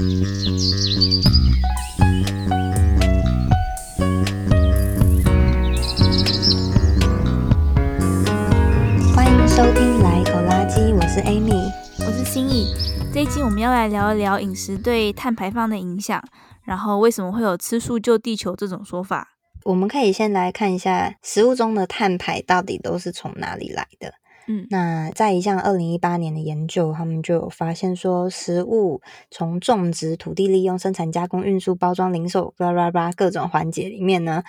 欢迎收听《来口垃圾》，我是 Amy，我是心意。这一期我们要来聊一聊饮食对碳排放的影响，然后为什么会有“吃素救地球”这种说法？我们可以先来看一下食物中的碳排到底都是从哪里来的。那在一项二零一八年的研究，他们就有发现说，食物从种植、土地利用、生产、加工、运输、包装、零售，巴拉巴拉各种环节里面呢。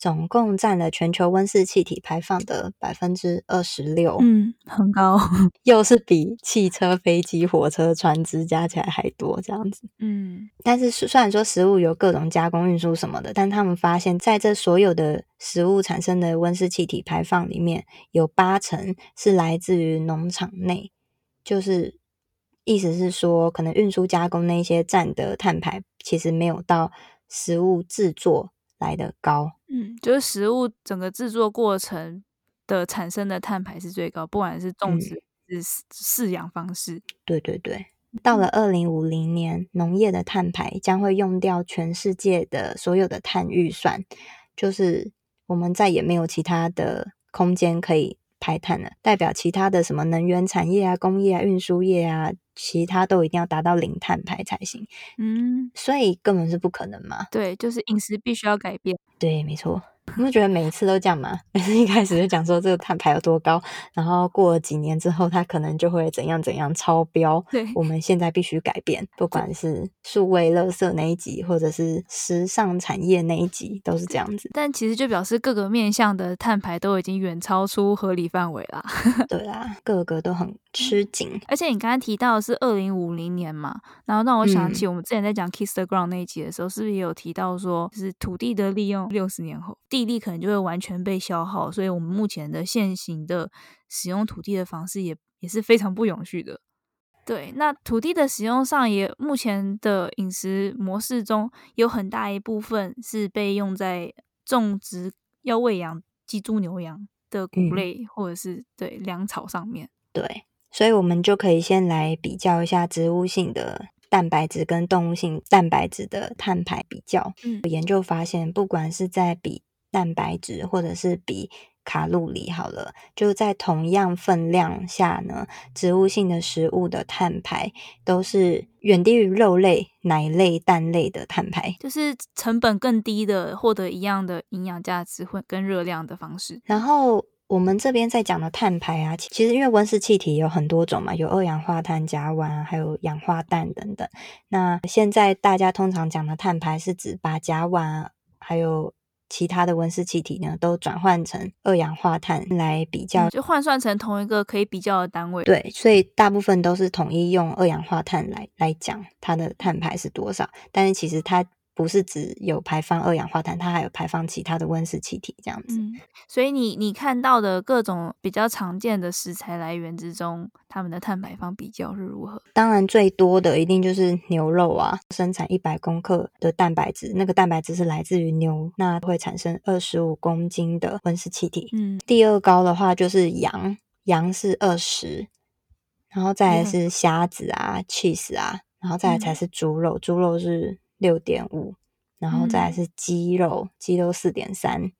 总共占了全球温室气体排放的百分之二十六，嗯，很高，又是比汽车、飞机、火车、船只加起来还多这样子，嗯。但是虽然说食物有各种加工、运输什么的，但他们发现，在这所有的食物产生的温室气体排放里面，有八成是来自于农场内，就是意思是说，可能运输加工那些占的碳排，其实没有到食物制作来的高，嗯，就是食物整个制作过程的产生的碳排是最高，不管是种植是饲养方式。嗯，对对对，到了二零五零年，农业的碳排将会用掉全世界的所有的碳预算，就是我们再也没有其他的空间可以排碳了，代表其他的什么能源产业啊、工业啊、运输业啊。其他都一定要达到零碳排才行，嗯，所以根本是不可能嘛。对，就是饮食必须要改变。对，没错。你会觉得每一次都这样吗？每次一开始就讲说这个碳排有多高，然后过了几年之后，它可能就会怎样怎样超标。对，我们现在必须改变，不管是数位垃圾那一集，或者是时尚产业那一集，都是这样子。但其实就表示各个面向的碳排都已经远超出合理范围啦。对啦，各个都很吃紧。而且你刚刚提到的是二零五零年嘛，然后让我想起我们之前在讲 Kiss the Ground 那一集的时候，嗯、是不是也有提到说，就是土地的利用六十年后地力可能就会完全被消耗，所以我们目前的现行的使用土地的方式也也是非常不永续的。对，那土地的使用上也目前的饮食模式中有很大一部分是被用在种植要喂养鸡、猪、牛、羊的谷类、嗯、或者是对粮草上面。对，所以我们就可以先来比较一下植物性的。蛋白质跟动物性蛋白质的碳排比较，嗯，研究发现，不管是在比蛋白质或者是比卡路里，好了，就在同样分量下呢，植物性的食物的碳排都是远低于肉类、奶类、蛋类的碳排，就是成本更低的获得一样的营养价值或跟热量的方式，然后。我们这边在讲的碳排啊，其实因为温室气体有很多种嘛，有二氧化碳、甲烷啊，还有氧化氮等等。那现在大家通常讲的碳排是指把甲烷还有其他的温室气体呢，都转换成二氧化碳来比较，就换算成同一个可以比较的单位。对，所以大部分都是统一用二氧化碳来来讲它的碳排是多少，但是其实它。不是只有排放二氧化碳，它还有排放其他的温室气体这样子。嗯，所以你你看到的各种比较常见的食材来源之中，它们的碳排放比较是如何？当然最多的一定就是牛肉啊，生产一百公克的蛋白质，那个蛋白质是来自于牛，那会产生二十五公斤的温室气体。嗯，第二高的话就是羊，羊是二十，然后再来是虾子啊、嗯、cheese 啊，然后再来才是猪肉，猪肉是。六点五，然后再来是鸡肉，嗯、鸡肉四点三，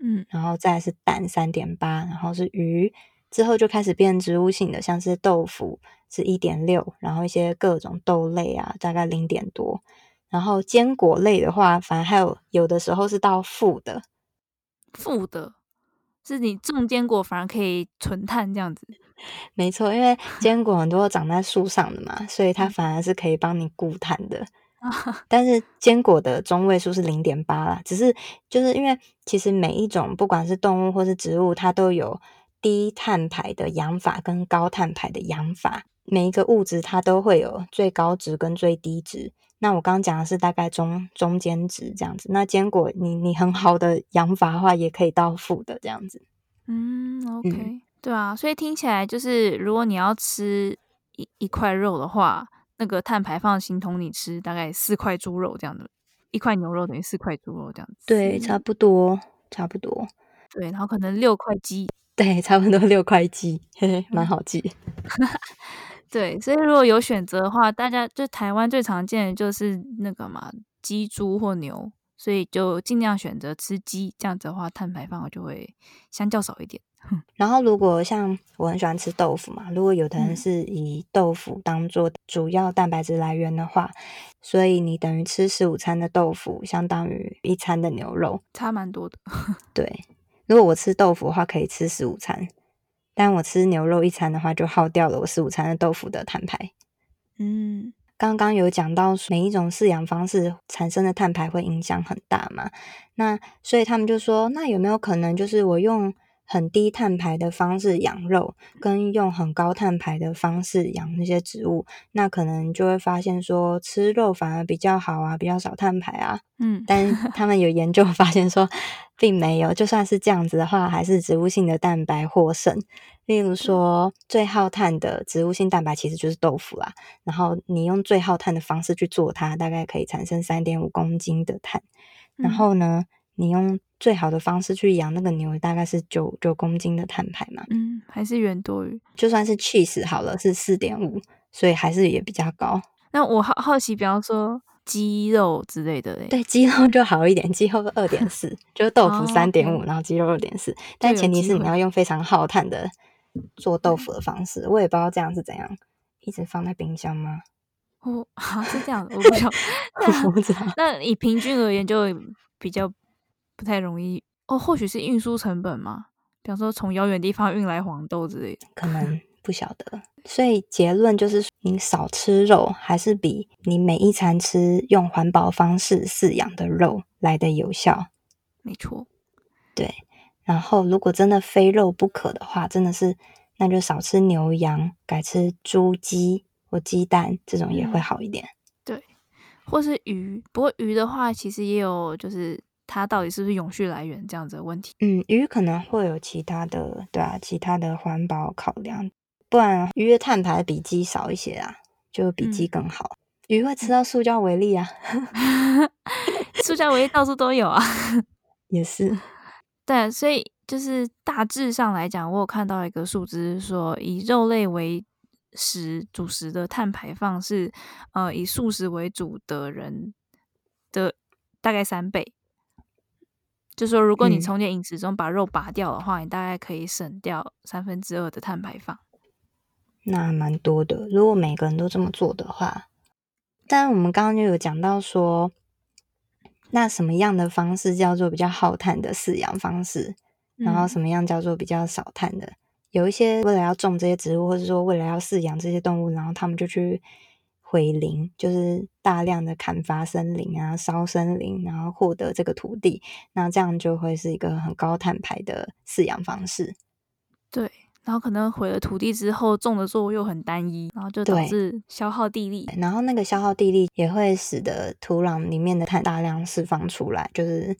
嗯，然后再来是蛋三点八，然后是鱼，之后就开始变植物性的，像是豆腐是一点六，然后一些各种豆类啊，大概零点多，然后坚果类的话，反而还有有的时候是到负的，负的，是你种坚果反而可以存碳这样子，没错，因为坚果很多长在树上的嘛，所以它反而是可以帮你固碳的。但是坚果的中位数是零点八啦，只是就是因为其实每一种不管是动物或是植物，它都有低碳排的养法跟高碳排的养法，每一个物质它都会有最高值跟最低值。那我刚刚讲的是大概中中间值这样子。那坚果你你很好的养法的话，也可以到负的这样子。嗯，OK，嗯对啊，所以听起来就是如果你要吃一一块肉的话。那个碳排放形同你吃大概四块猪肉这样的，一块牛肉等于四块猪肉这样子。对，差不多，差不多。对，然后可能六块鸡。对，差不多六块鸡，嘿嘿，蛮好记。对，所以如果有选择的话，大家就台湾最常见的就是那个嘛，鸡、猪或牛，所以就尽量选择吃鸡，这样子的话，碳排放就会相较少一点。然后，如果像我很喜欢吃豆腐嘛，如果有的人是以豆腐当做主要蛋白质来源的话，嗯、所以你等于吃十五餐的豆腐，相当于一餐的牛肉，差蛮多的。对，如果我吃豆腐的话，可以吃十五餐，但我吃牛肉一餐的话，就耗掉了我十五餐的豆腐的碳排。嗯，刚刚有讲到每一种饲养方式产生的碳排会影响很大嘛，那所以他们就说，那有没有可能就是我用很低碳排的方式养肉，跟用很高碳排的方式养那些植物，那可能就会发现说吃肉反而比较好啊，比较少碳排啊。嗯，但他们有研究发现说，并没有，就算是这样子的话，还是植物性的蛋白获胜。例如说，最耗碳的植物性蛋白其实就是豆腐啦。然后你用最耗碳的方式去做它，大概可以产生三点五公斤的碳。然后呢，你用最好的方式去养那个牛，大概是九九公斤的碳排嘛。嗯，还是远多于。就算是 cheese 好了，是四点五，所以还是也比较高。那我好好奇，比方说鸡肉之类的嘞。对，鸡肉就好一点，鸡肉二点四，就是豆腐三点五，然后鸡肉二点四。但前提是你要用非常耗碳的做豆腐的方式。我也不知道这样是怎样，一直放在冰箱吗？哦，好，是这样的，我不知道。我不知道。那以平均而言，就比较。不太容易哦，或许是运输成本嘛，比方说从遥远地方运来黄豆之类的，可 能不晓得。所以结论就是，你少吃肉，还是比你每一餐吃用环保方式饲养的肉来的有效。没错，对。然后如果真的非肉不可的话，真的是那就少吃牛羊，改吃猪鸡或鸡蛋，这种也会好一点。嗯、对，或是鱼。不过鱼的话，其实也有就是。它到底是不是永续来源这样子的问题？嗯，鱼可能会有其他的，对啊，其他的环保考量，不然鱼的碳排比鸡少一些啊，就比鸡更好。嗯、鱼会吃到塑胶为例啊 塑胶为例到处都有啊，也是。对，所以就是大致上来讲，我有看到一个数字，说以肉类为食主食的碳排放是，呃，以素食为主的人的大概三倍。就是说，如果你从你饮食中把肉拔掉的话，嗯，你大概可以省掉三分之二的碳排放。那蛮多的。如果每个人都这么做的话，但我们刚刚就有讲到说，那什么样的方式叫做比较耗碳的饲养方式？然后什么样叫做比较少碳的？嗯，有一些为了要种这些植物，或者说为了要饲养这些动物，然后他们就去。毁林就是大量的砍伐森林啊，烧森林，然后获得这个土地，那这样就会是一个很高碳排的饲养方式。对，然后可能毁了土地之后，种的作物又很单一，然后就导致消耗地力，然后那个消耗地力也会使得土壤里面的碳大量释放出来，就是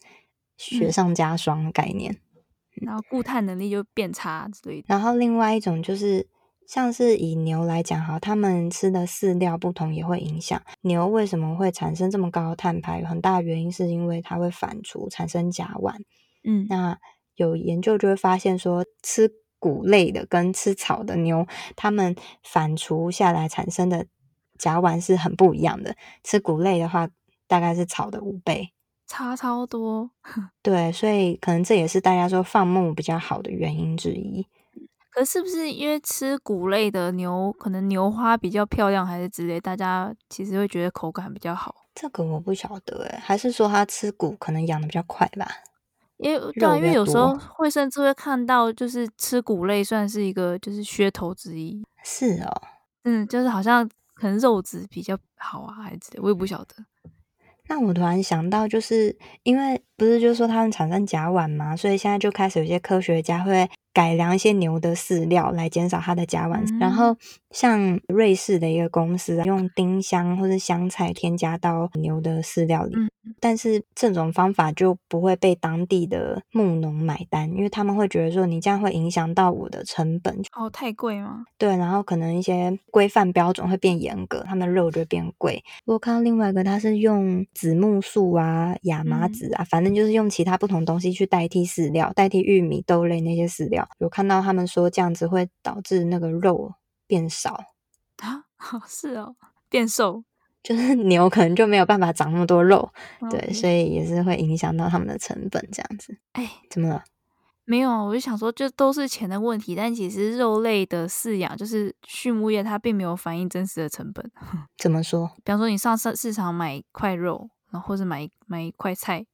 雪上加霜的概念，嗯、然后固碳能力就变差之类的。然后另外一种就是。像是以牛来讲哈，它们吃的饲料不同也会影响牛为什么会产生这么高的碳排，有很大原因是因为它会反刍产生甲烷。嗯，那有研究就会发现说，吃谷类的跟吃草的牛，它们反刍下来产生的甲烷是很不一样的。吃谷类的话，大概是草的五倍，差超多。对，所以可能这也是大家说放牧比较好的原因之一。可是不是因为吃谷类的牛，可能牛花比较漂亮，还是之类，大家其实会觉得口感比较好？这个我不晓得诶，还是说它吃谷可能养的比较快吧？因为对啊，因为有时候会甚至会看到，就是吃谷类算是一个就是噱头之一。是哦，嗯，就是好像可能肉质比较好啊，还是之类，我也不晓得。那我突然想到，就是因为不是就是说他们产生甲烷嘛，所以现在就开始有些科学家会。改良一些牛的饲料来减少它的甲烷，嗯，然后像瑞士的一个公司啊用丁香或是香菜添加到牛的饲料里，嗯，但是这种方法就不会被当地的牧农买单，因为他们会觉得说你这样会影响到我的成本。哦，太贵吗？对，然后可能一些规范标准会变严格，他们的肉就会变贵。我看到另外一个，它是用紫木素啊、亚麻籽啊，嗯，反正就是用其他不同东西去代替饲料，代替玉米、豆类那些饲料。有看到他们说这样子会导致那个肉变少，啊，是哦，变瘦，就是牛可能就没有办法长那么多肉，哦、对，所以也是会影响到他们的成本这样子。哎，怎么了？没有，我就想说，这都是钱的问题。但其实肉类的饲养，就是畜牧业，它并没有反映真实的成本。怎么说？比方说，你上市市场买一块肉，然后或者买买一块菜，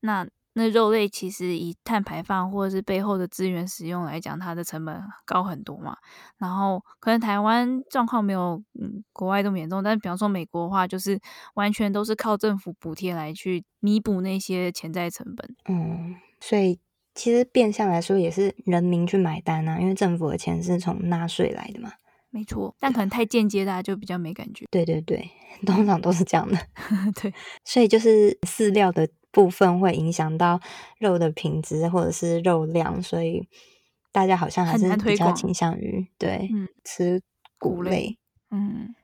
那那肉类其实以碳排放或者是背后的资源使用来讲，它的成本高很多嘛。然后可能台湾状况没有嗯国外这么严重，但是比方说美国的话，就是完全都是靠政府补贴来去弥补那些潜在成本。嗯，所以。其实变相来说也是人民去买单啊，因为政府的钱是从纳税来的嘛。没错，但可能太间接，大家就比较没感觉。对对对，通常都是这样的。对，所以就是饲料的部分会影响到肉的品质或者是肉量，所以大家好像还是比较倾向于对、嗯、吃谷类。嗯，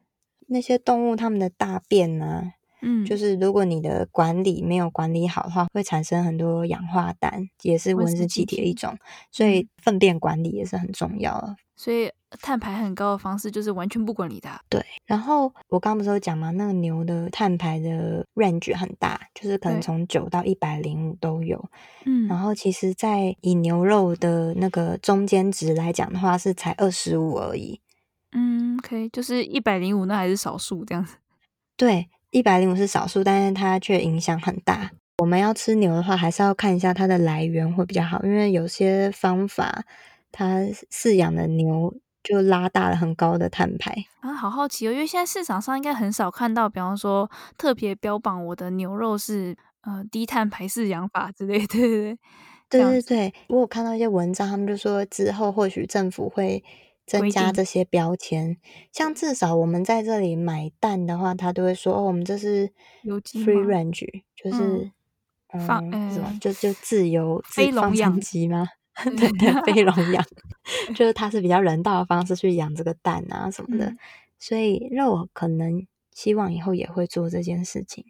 那些动物它们的大便呢、啊？嗯，就是如果你的管理没有管理好的话，会产生很多氧化氮，也是温室气体的一种，所以粪便管理也是很重要的。所以碳排很高的方式就是完全不管理它。对，然后我刚不是有讲吗？那个牛的碳排的 range 很大，就是可能从九到一百零五都有。嗯，然后其实，在以牛肉的那个中间值来讲的话，是才二十五而已。嗯，OK，就是一百零五那还是少数这样子。对。一百零五是少数，但是它却影响很大。我们要吃牛的话，还是要看一下它的来源会比较好，因为有些方法，它饲养的牛就拉大了很高的碳排啊。好好奇哦，因为现在市场上应该很少看到，比方说特别标榜我的牛肉是呃低碳排饲养法之类的，对对对，对对对。我有看到一些文章，他们就说之后或许政府会。增加这些标签，像至少我们在这里买蛋的话，他都会说哦，我们这是 free range，就是嗯，放嗯什么就就自由非笼养鸡吗？对对，非笼养，就是它是比较人道的方式去养这个蛋啊什么的，嗯、所以肉可能希望以后也会做这件事情。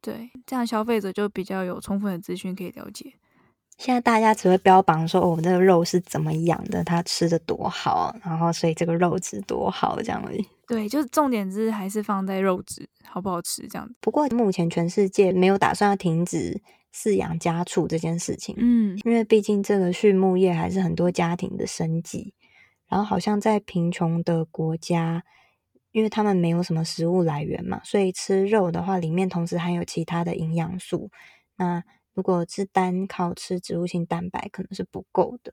对，这样消费者就比较有充分的资讯可以了解。现在大家只会标榜说，哦，这个肉是怎么养的，它吃的多好，然后所以这个肉质多好这样而已。对，就是重点是还是放在肉质好不好吃这样子。不过目前全世界没有打算要停止饲养家畜这件事情，嗯，因为毕竟这个畜牧业还是很多家庭的生计。然后好像在贫穷的国家，因为他们没有什么食物来源嘛，所以吃肉的话，里面同时含有其他的营养素。那如果是单靠吃植物性蛋白，可能是不够的，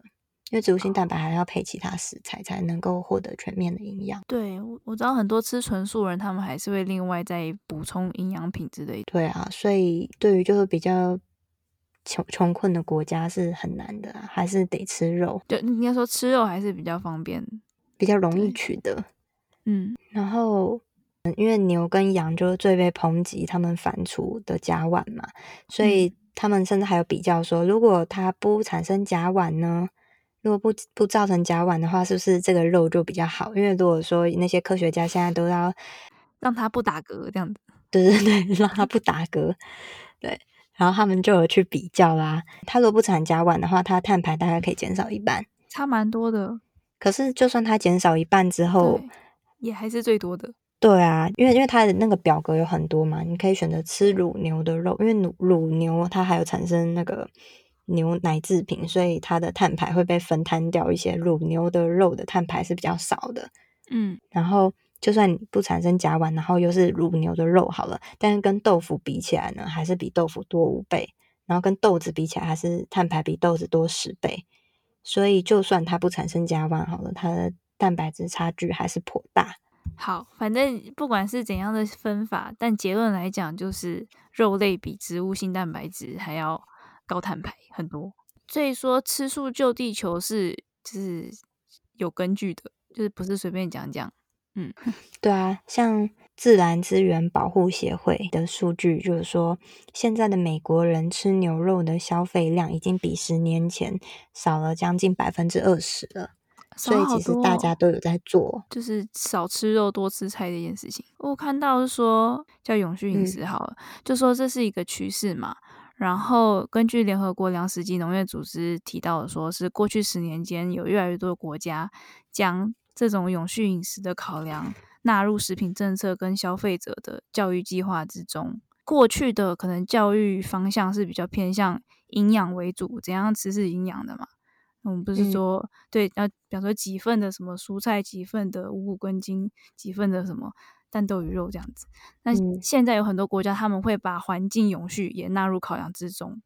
因为植物性蛋白还要配其他食材才能够获得全面的营养。对，我我知道很多吃纯素人，他们还是会另外再补充营养品之类的。对啊，所以对于就是比较穷穷困的国家是很难的，还是得吃肉。就，应该说吃肉还是比较方便，比较容易取得。嗯，然后因为牛跟羊就是最被抨击他们反刍的甲烷嘛，所以。嗯他们甚至还有比较说，如果它不产生甲烷呢？如果不不造成甲烷的话，是不是这个肉就比较好？因为如果说那些科学家现在都要让它不打嗝这样子，对对对，让它不打嗝，对。然后他们就有去比较啦。它如果不产甲烷的话，它碳排大概可以减少一半，差蛮多的。可是就算它减少一半之后，也还是最多的。对啊，因为因为它的那个表格有很多嘛，你可以选择吃乳牛的肉，因为乳乳牛它还有产生那个牛奶制品，所以它的碳排会被分摊掉一些。乳牛的肉的碳排是比较少的，嗯，然后就算你不产生甲烷，然后又是乳牛的肉好了，但是跟豆腐比起来呢，还是比豆腐多五倍，然后跟豆子比起来，还是碳排比豆子多十倍，所以就算它不产生甲烷好了，它的蛋白质差距还是颇大。好，反正不管是怎样的分法，但结论来讲，就是肉类比植物性蛋白质还要高碳排很多。所以说，吃素救地球是就是有根据的，就是不是随便讲讲。嗯，对啊，像自然资源保护协会的数据就是说，现在的美国人吃牛肉的消费量已经比十年前少了将近百分之二十了。所以其实大家都有在做，就是少吃肉多吃菜这件事情。我看到是说叫永续饮食好了，嗯、就说这是一个趋势嘛。然后根据联合国粮食及农业组织提到的，说是过去十年间有越来越多的国家将这种永续饮食的考量纳入食品政策跟消费者的教育计划之中。过去的可能教育方向是比较偏向营养为主，怎样吃是营养的嘛？我们不是说、嗯、对要，比方说几份的什么蔬菜，几份的五谷根茎，几份的什么蛋豆鱼肉这样子。那现在有很多国家他们会把环境永续也纳入考量之中，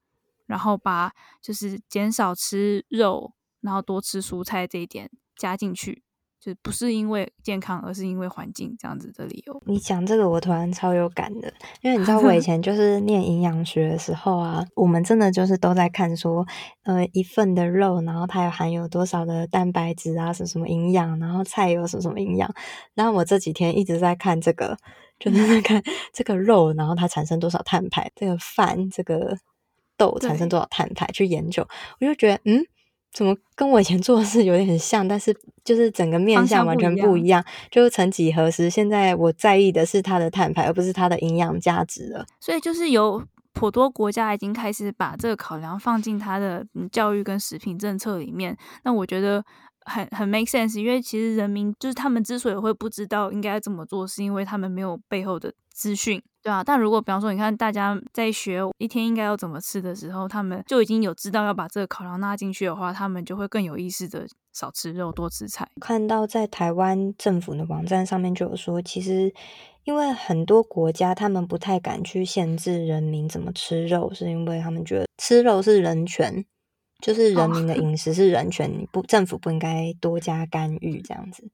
然后把就是减少吃肉，然后多吃蔬菜这一点加进去。就不是因为健康，而是因为环境这样子的理由。你讲这个，我突然超有感的，因为你知道我以 前就是念营养学的时候啊，我们真的就是都在看说，呃，一份的肉，然后它有含有多少的蛋白质啊，什么什么营养，然后菜有什么什么营养。然后我这几天一直在看这个，就是在看 这个肉，然后它产生多少碳排，这个饭，这个豆产生多少碳排，去研究，我就觉得，嗯。怎么跟我以前做的事有点很像，但是就是整个面向完全不一样。就是曾几何时，现在我在意的是它的碳排，而不是它的营养价值了。所以就是有颇多国家已经开始把这个考量放进它的教育跟食品政策里面。那我觉得很很 make sense，因为其实人民就是他们之所以会不知道应该怎么做，是因为他们没有背后的资讯。对啊，但如果比方说，你看大家在学一天应该要怎么吃的时候，他们就已经有知道要把这个考量纳进去的话，他们就会更有意识的少吃肉，多吃菜。看到在台湾政府的网站上面就有说，其实因为很多国家他们不太敢去限制人民怎么吃肉，是因为他们觉得吃肉是人权，就是人民的饮食是人权，你不政府不应该多加干预这样子。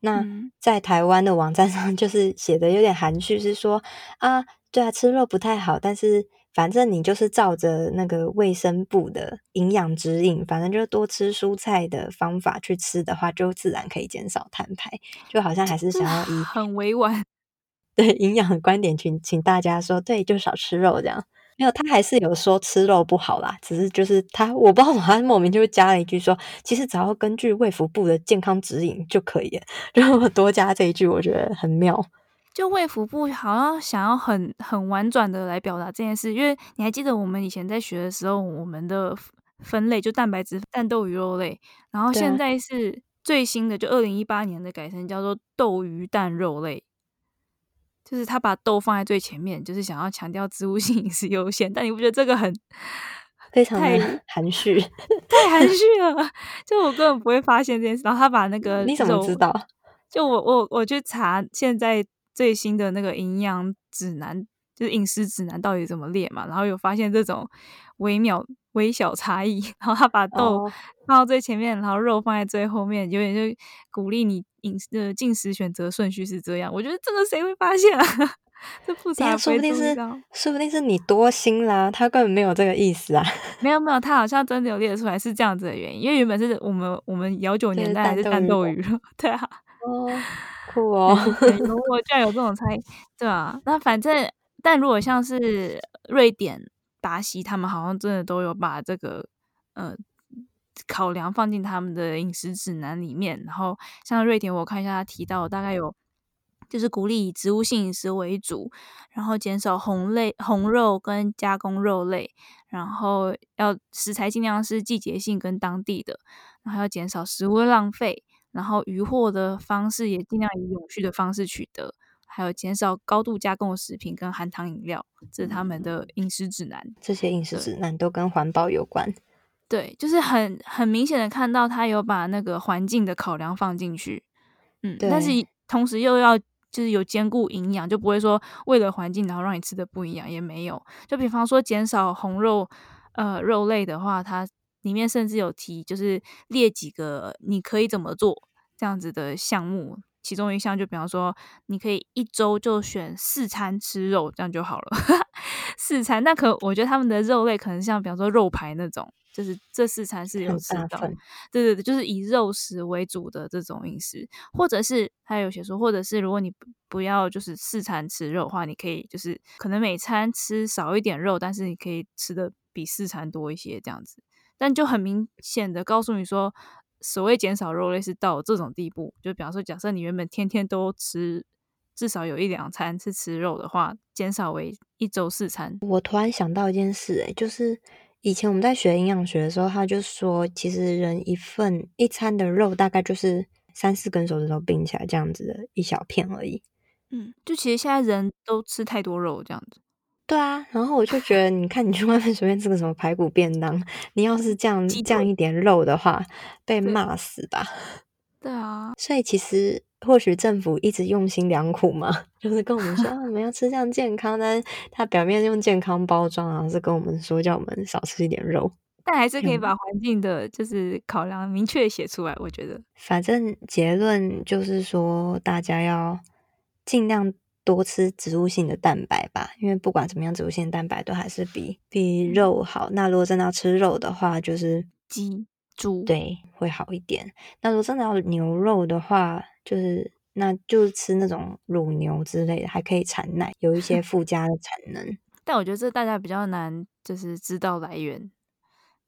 那在台湾的网站上，就是写的有点含蓄，是说啊，对啊，吃肉不太好，但是反正你就是照着那个卫生部的营养指引，反正就多吃蔬菜的方法去吃的话，就自然可以减少碳排。就好像还是想要以很委婉 对营养的观点，请请大家说，对，就少吃肉这样。没有，他还是有说吃肉不好啦，只是就是他，我不知道他莫名就会加了一句说，其实只要根据卫福部的健康指引就可以了。然后多加这一句，我觉得很妙。就卫福部好像想要很很婉转的来表达这件事，因为你还记得我们以前在学的时候，我们的分类就蛋白质、蛋豆鱼肉类，然后现在是最新的，就二零一八年的改成叫做豆鱼蛋肉类。就是他把豆放在最前面，就是想要强调植物性饮食优先，但你不觉得这个很 非常太含蓄，太含蓄了？就我根本不会发现这件事。然后他把那个你怎么知道？就我我我去查现在最新的那个营养指南，就是饮食指南到底怎么列嘛？然后有发现这种微妙微小差异。然后他把豆放到最前面，然后肉放在最后面，有点就鼓励你。饮食的进食选择顺序是这样，我觉得这个谁会发现啊？这复杂，说不定是，说不定是你多心啦，他根本没有这个意思啊。没有没有，他好像真的有列出来是这样子的原因，因为原本是我们我们幺九年代还是战斗鱼，对啊，哦，酷哦，如果居然有这种差异，对啊，那反正，但如果像是瑞典、达西，他们好像真的都有把这个，呃。考量放进他们的饮食指南里面，然后像瑞典，我看一下他提到大概有，就是鼓励以植物性饮食为主，然后减少红类、红肉跟加工肉类，然后要食材尽量是季节性跟当地的，然后要减少食物浪费，然后渔获的方式也尽量以永续的方式取得，还有减少高度加工的食品跟含糖饮料，这是他们的饮食指南。这些饮食指南都跟环保有关。对，就是很很明显的看到他有把那个环境的考量放进去，嗯，但是同时又要就是有兼顾营养，就不会说为了环境然后让你吃的不一样，也没有。就比方说减少红肉呃肉类的话，它里面甚至有提就是列几个你可以怎么做这样子的项目，其中一项就比方说你可以一周就选四餐吃肉，这样就好了。四餐，那可我觉得他们的肉类可能像比方说肉排那种。就是这四餐是有吃到，对对对，就是以肉食为主的这种饮食，或者是他有写说，或者是如果你不要就是四餐吃肉的话，你可以就是可能每餐吃少一点肉，但是你可以吃的比四餐多一些这样子。但就很明显的告诉你说，所谓减少肉类是到这种地步，就比方说，假设你原本天天都吃，至少有一两餐是吃肉的话，减少为一周四餐。我突然想到一件事，诶，就是。以前我们在学营养学的时候，他就说，其实人一份一餐的肉大概就是三四根手指头并起来这样子的一小片而已。嗯，就其实现在人都吃太多肉这样子。对啊，然后我就觉得，你看你去外面随便吃个什么排骨便当，你要是这样这样一点肉的话，被骂死吧。对啊，所以其实或许政府一直用心良苦嘛，就是跟我们说 我们要吃这样健康，但是他表面用健康包装然后，是跟我们说叫我们少吃一点肉，但还是可以把环境的就是考量明确写出来。我觉得，反正结论就是说，大家要尽量。多吃植物性的蛋白吧，因为不管怎么样，植物性的蛋白都还是比比肉好。那如果真的要吃肉的话，就是鸡、猪，对，会好一点。那如果真的要牛肉的话，就是那就是吃那种乳牛之类的，还可以产奶，有一些附加的产能。但我觉得这大家比较难，就是知道来源，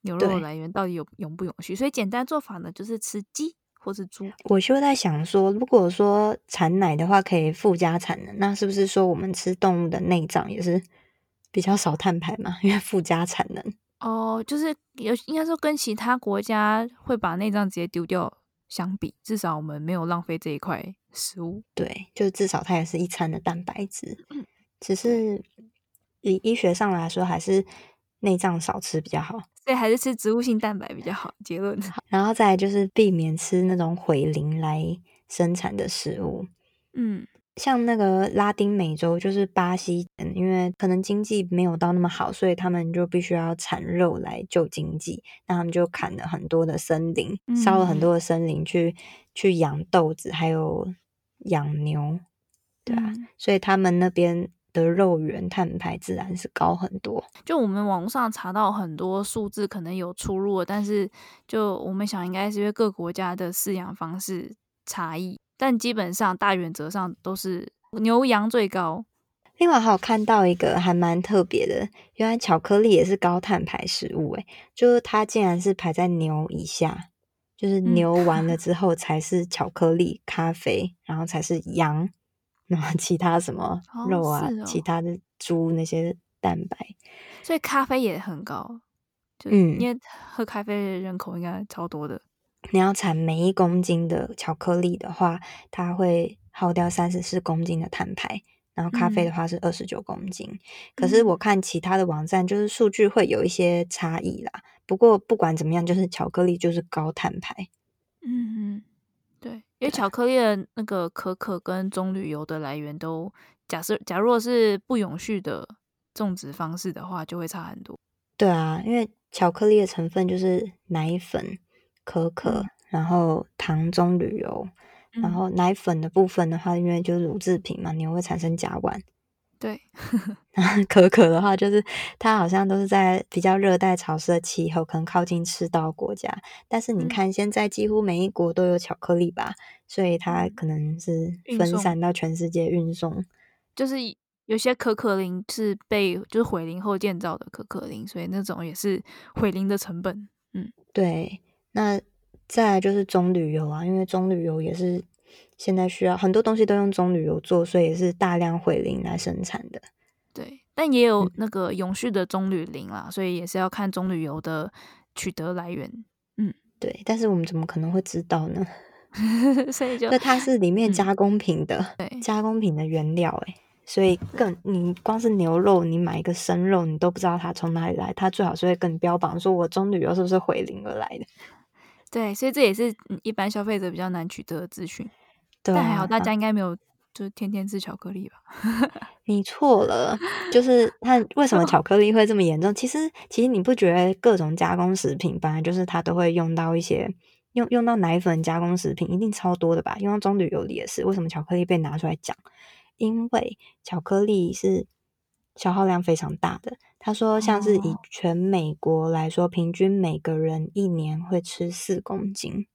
牛肉的来源到底有永不永续。所以简单做法呢，就是吃鸡。或是猪，我就在想说，如果说产奶的话可以附加产能，那是不是说我们吃动物的内脏也是比较少碳排嘛？因为附加产能哦，就是有应该说跟其他国家会把内脏直接丢掉相比，至少我们没有浪费这一块食物。对，就至少它也是一餐的蛋白质。嗯，只是以医学上来说，还是内脏少吃比较好。所以还是吃植物性蛋白比较好。结论，然后再来就是避免吃那种毁林来生产的食物。嗯，像那个拉丁美洲，就是巴西，因为可能经济没有到那么好，所以他们就必须要产肉来救经济。那他们就砍了很多的森林，烧了很多的森林去去养豆子，还有养牛，对啊，嗯，所以他们那边。的肉源碳排自然是高很多。就我们网络上查到很多数字，可能有出入，但是就我们想，应该是因为各国家的饲养方式差异，但基本上大原则上都是牛羊最高。另外还有看到一个还蛮特别的，原来巧克力也是高碳排食物，诶，就是它竟然是排在牛以下，就是牛完了之后才是巧克力、咖啡，然后才是羊。然后其他什么肉啊，哦哦、其他的猪那些蛋白，所以咖啡也很高。嗯，因为喝咖啡的人口应该超多的。你要产每一公斤的巧克力的话，它会耗掉三十四公斤的碳排。然后咖啡的话是二十九公斤。嗯、可是我看其他的网站，就是数据会有一些差异啦。不过不管怎么样，就是巧克力就是高碳排。嗯嗯。对，因为巧克力的那个可可跟棕榈油的来源都假设，假若是不永续的种植方式的话，就会差很多。对啊，因为巧克力的成分就是奶粉、可可，嗯、然后糖、棕榈油，嗯、然后奶粉的部分的话，因为就是乳制品嘛，你会产生甲烷。对，可可的话，就是它好像都是在比较热带潮湿的气候，可能靠近赤道国家。但是你看，现在几乎每一国都有巧克力吧，所以它可能是分散到全世界运送。就是有些可可林是被就是毁林后建造的可可林，所以那种也是毁林的成本。嗯，对。那再来就是棕榈油啊，因为棕榈油也是。现在需要很多东西都用棕榈油做，所以也是大量回林来生产的。对，但也有那个永续的棕榈林啦，嗯、所以也是要看棕榈油的取得来源。嗯，对。但是我们怎么可能会知道呢？所以就那它是里面加工品的，嗯、对，加工品的原料诶，所以更你光是牛肉，你买一个生肉，你都不知道它从哪里来，它最好是会跟你标榜说我棕榈油是不是回林而来的。对，所以这也是一般消费者比较难取得的资讯。对啊，但还好，大家应该没有就是天天吃巧克力吧？你错了，就是它为什么巧克力会这么严重？其实，其实你不觉得各种加工食品本来就是它都会用到一些用用到奶粉加工食品，一定超多的吧？用到棕榈油里也是。为什么巧克力被拿出来讲？因为巧克力是消耗量非常大的。他说，像是以全美国来说，哦、平均每个人一年会吃四公斤。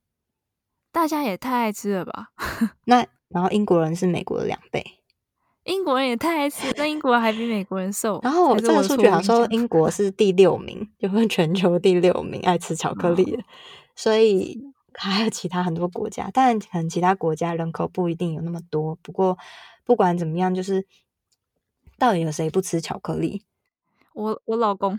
大家也太爱吃了吧？那然后英国人是美国的两倍，英国人也太爱吃，那英国人还比美国人瘦。然后我这个数据好像说英国是第六名，就是全球第六名爱吃巧克力的，哦、所以还有其他很多国家，但可能其他国家人口不一定有那么多。不过不管怎么样，就是到底有谁不吃巧克力？我我老公。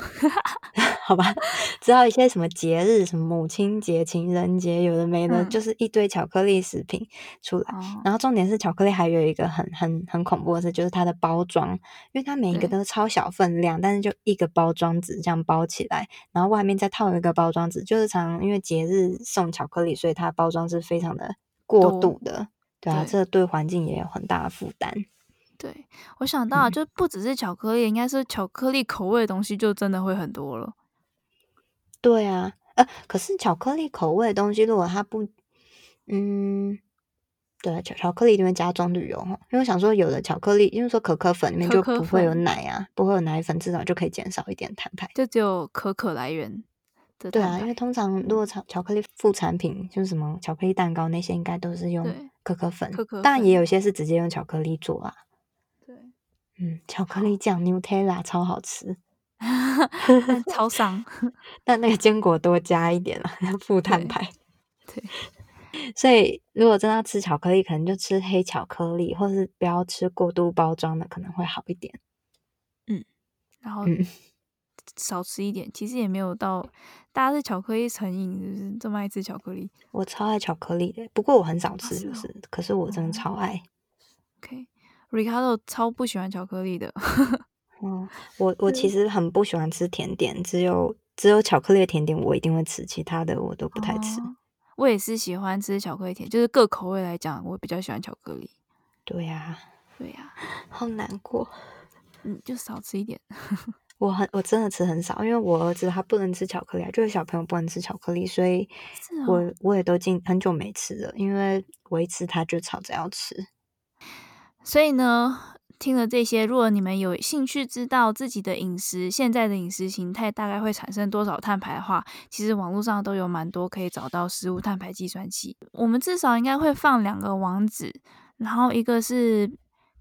好吧？知道一些什么节日，什么母亲节、情人节，有的没的，嗯、就是一堆巧克力食品出来。哦、然后重点是巧克力还有一个很很很恐怖的事，就是它的包装，因为它每一个都是超小分量，但是就一个包装纸这样包起来，然后外面再套一个包装纸，就是常因为节日送巧克力，所以它包装是非常的过度的。对啊，对这对环境也有很大的负担。对，我想到、嗯、就不只是巧克力，应该是巧克力口味的东西就真的会很多了。对啊，呃，可是巧克力口味的东西，如果它不，嗯，对，巧巧克力里面加棕榈油哈，因为我想说有的巧克力，因为说可可粉里面就不会有奶啊，不会有奶粉，至少就可以减少一点碳排。就只有可可来源。对啊，因为通常如果巧巧克力副产品，就是什么巧克力蛋糕那些，应该都是用可可粉，可可粉当然也有些是直接用巧克力做啊。对嗯，巧克力酱 Nutella 超好吃，超爽。但那个坚果多加一点了，负碳排。对，所以如果真的要吃巧克力，可能就吃黑巧克力，或是不要吃过度包装的，可能会好一点。嗯，然后少吃一点，嗯、其实也没有到大家是巧克力成瘾，就是这么爱吃巧克力。我超爱巧克力的，不过我很少吃，就是，是哦、可是我真的超爱。OK。Ricardo 超不喜欢巧克力的。嗯，我我其实很不喜欢吃甜点，只有只有巧克力的甜点我一定会吃，其他的我都不太吃。哦，我也是喜欢吃巧克力甜，就是各口味来讲，我比较喜欢巧克力。对呀，对呀，好难过。嗯，就少吃一点。我很我真的吃很少，因为我儿子他不能吃巧克力，就是小朋友不能吃巧克力，所以我，我我也都进很久没吃了，因为我一吃他就吵着要吃。所以呢，听了这些，如果你们有兴趣知道自己的饮食现在的饮食形态大概会产生多少碳排的话，其实网络上都有蛮多可以找到食物碳排计算器。我们至少应该会放两个网址，然后一个是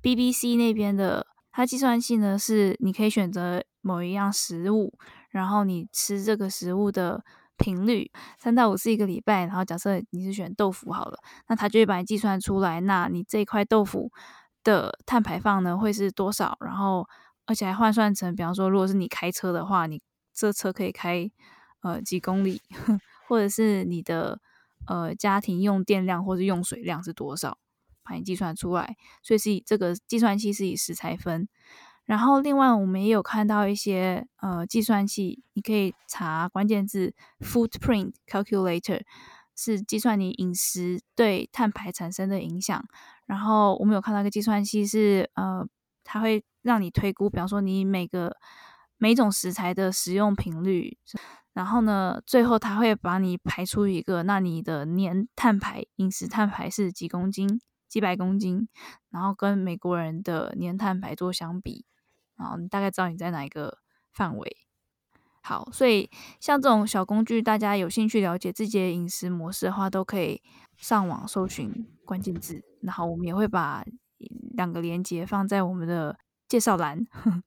BBC 那边的，它计算器呢是你可以选择某一样食物，然后你吃这个食物的频率三到五次一个礼拜，然后假设你是选豆腐好了，那它就会把你计算出来，那你这块豆腐。的碳排放呢会是多少？然后而且还换算成，比方说，如果是你开车的话，你这车可以开呃几公里，或者是你的呃家庭用电量或者用水量是多少，把你计算出来。所以是以这个计算器是以食材分。然后另外我们也有看到一些呃计算器，你可以查关键字 footprint calculator，是计算你饮食对碳排产生的影响。然后我们有看到一个计算器是，呃，它会让你推估，比方说你每个每种食材的使用频率，然后呢，最后它会把你排出一个，那你的年碳排饮食碳排是几公斤、几百公斤，然后跟美国人的年碳排做相比，然后你大概知道你在哪一个范围。好，所以像这种小工具，大家有兴趣了解自己的饮食模式的话，都可以上网搜寻关键字。然后我们也会把两个连接放在我们的介绍栏，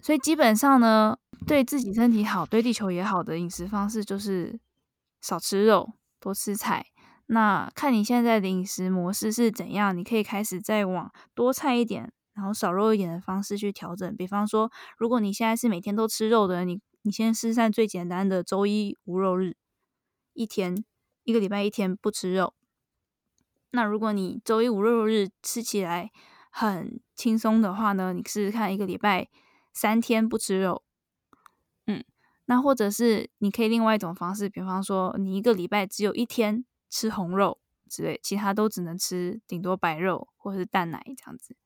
所以基本上呢，对自己身体好、对地球也好的饮食方式就是少吃肉、多吃菜。那看你现在的饮食模式是怎样，你可以开始再往多菜一点，然后少肉一点的方式去调整。比方说，如果你现在是每天都吃肉的，你你先试试最简单的周一无肉日，一天一个礼拜一天不吃肉。那如果你周一五六日吃起来很轻松的话呢，你试试看一个礼拜三天不吃肉，嗯，那或者是你可以另外一种方式，比方说你一个礼拜只有一天吃红肉之类，其他都只能吃顶多白肉或者是蛋奶这样子。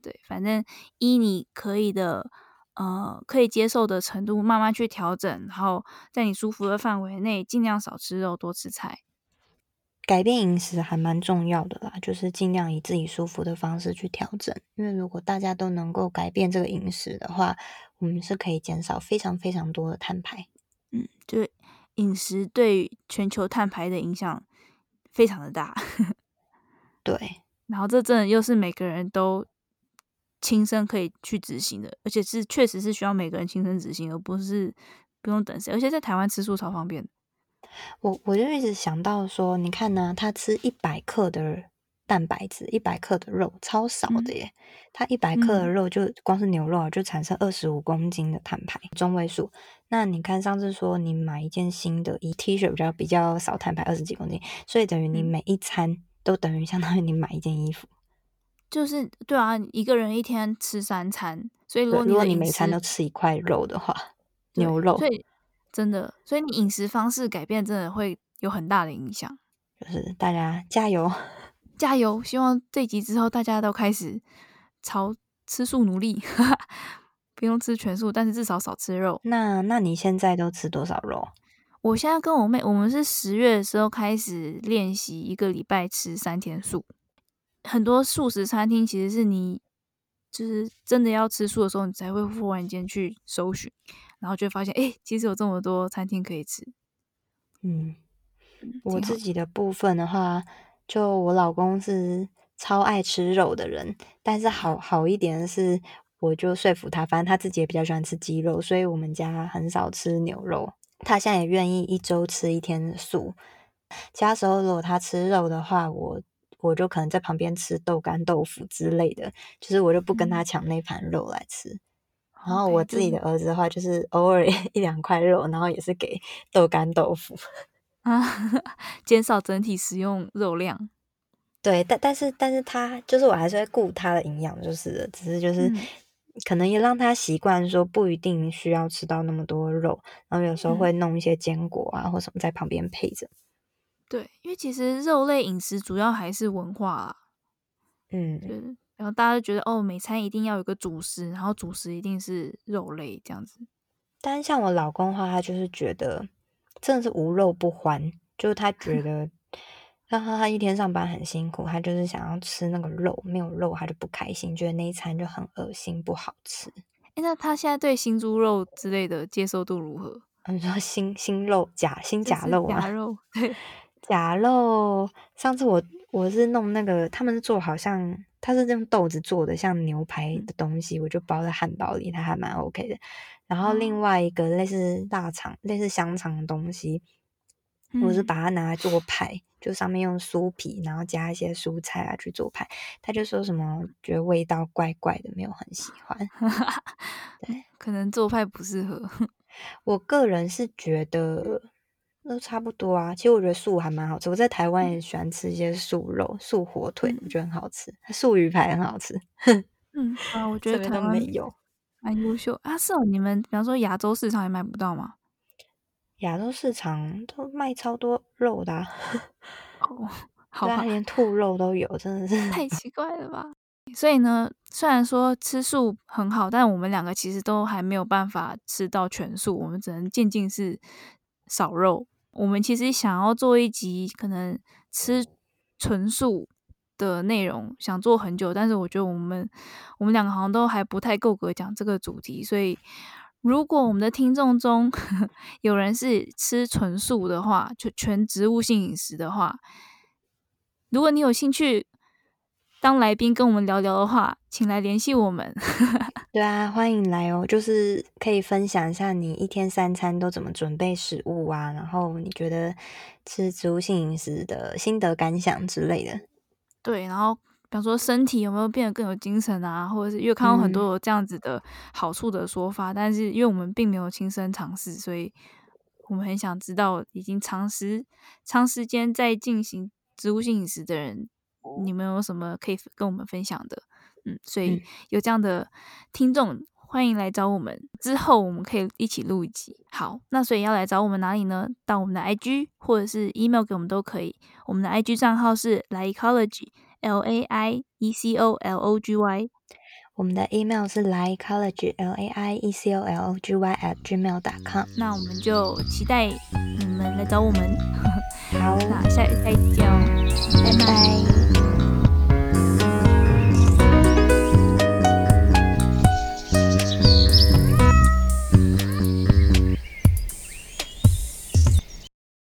对，反正依你可以的，呃，可以接受的程度慢慢去调整，然后在你舒服的范围内尽量少吃肉，多吃菜。改变饮食还蛮重要的啦，就是尽量以自己舒服的方式去调整。因为如果大家都能够改变这个饮食的话，我们是可以减少非常非常多的碳排。嗯，就是饮食对全球碳排的影响非常的大。对，然后这真的又是每个人都亲身可以去执行的，而且是确实是需要每个人亲身执行，而不是不用等谁。而且在台湾吃素超方便。我我就一直想到说，你看呢，他吃一百克的蛋白质，一百克的肉超少的耶。嗯、它一百克的肉就光是牛肉啊，就产生二十五公斤的碳排，中位数。那你看上次说你买一件新的一 T 恤比较比较少碳排，二十几公斤，所以等于你每一餐都等于相当于你买一件衣服。就是对啊，一个人一天吃三餐，所以如果你，如果你每餐都吃一块肉的话，牛肉，所以真的，所以你饮食方式改变真的会有很大的影响。就是大家加油，加油！希望这集之后大家都开始朝吃素努力，不用吃全素，但是至少少吃肉。那那你现在都吃多少肉？我现在跟我妹，我们是十月的时候开始练习，一个礼拜吃三天素。很多素食餐厅其实是你，就是真的要吃素的时候，你才会忽然间去搜寻，然后就会发现，哎、欸，其实有这么多餐厅可以吃。嗯，我自己的部分的话，就我老公是超爱吃肉的人，但是好好一点的是，我就说服他，反正他自己也比较喜欢吃鸡肉，所以我们家很少吃牛肉。他现在也愿意一周吃一天素，其他时候如果他吃肉的话，我。我就可能在旁边吃豆干豆腐之类的，就是我就不跟他抢那盘肉来吃。嗯、然后我自己的儿子的话，就是偶尔 一两块肉，然后也是给豆干豆腐。啊，减少整体食用肉量。对，但但是但是他就是我还是会顾他的营养，就是只是就是、嗯、可能也让他习惯说不一定需要吃到那么多肉，然后有时候会弄一些坚果啊、嗯、或什么在旁边配着。对，因为其实肉类饮食主要还是文化啊，嗯，对，然后大家都觉得哦，每餐一定要有个主食，然后主食一定是肉类这样子。但像我老公的话，他就是觉得真的是无肉不欢，就是他觉 得，他他一天上班很辛苦，他就是想要吃那个肉，没有肉他就不开心，觉得那一餐就很恶心，不好吃。诶，那他现在对新猪肉之类的接受度如何？你说新新肉假新假肉啊？假肉，对。假肉，上次我我是弄那个，他们是做好像他是用豆子做的，像牛排的东西，我就包在汉堡里，它还蛮 OK 的。然后另外一个类似腊肠、类似香肠的东西，我是把它拿来做派，就上面用酥皮，然后加一些蔬菜啊去做派。他就说什么觉得味道怪怪的，没有很喜欢。对，可能做派不适合。我个人是觉得。都差不多啊，其实我觉得素还蛮好吃。我在台湾也喜欢吃一些素肉、素火腿，我觉得很好吃。素鱼排很好吃。嗯啊，我觉得台湾没有，蛮优秀啊。是哦，你们比方说亚洲市场也买不到吗？亚洲市场都卖超多肉的，啊，哦，好吧，连兔肉都有，真的是太奇怪了吧？所以呢，虽然说吃素很好，但我们两个其实都还没有办法吃到全素，我们只能渐进式少肉。我们其实想要做一集可能吃纯素的内容，想做很久，但是我觉得我们我们两个好像都还不太够格讲这个主题，所以如果我们的听众中 有人是吃纯素的话，就全植物性饮食的话，如果你有兴趣当来宾跟我们聊聊的话，请来联系我们。对啊，欢迎来哦！就是可以分享一下你一天三餐都怎么准备食物啊，然后你觉得吃植物性饮食的心得感想之类的。对，然后比方说身体有没有变得更有精神啊，或者是因为看到很多有这样子的好处的说法，嗯、但是因为我们并没有亲身尝试，所以我们很想知道已经长时长时间在进行植物性饮食的人，你们有什么可以跟我们分享的？嗯，所以有这样的听众，嗯、欢迎来找我们。之后我们可以一起录一集。好，那所以要来找我们哪里呢？到我们的 IG 或者是 email 给我们都可以。我们的 IG 账号是 Laiecology，L A I E C O L O G Y。我们的 email 是 Laiecology，L A I E C O L O G Y at gmail.com。那我们就期待你们来找我们。好，那下下一集见哦，拜拜。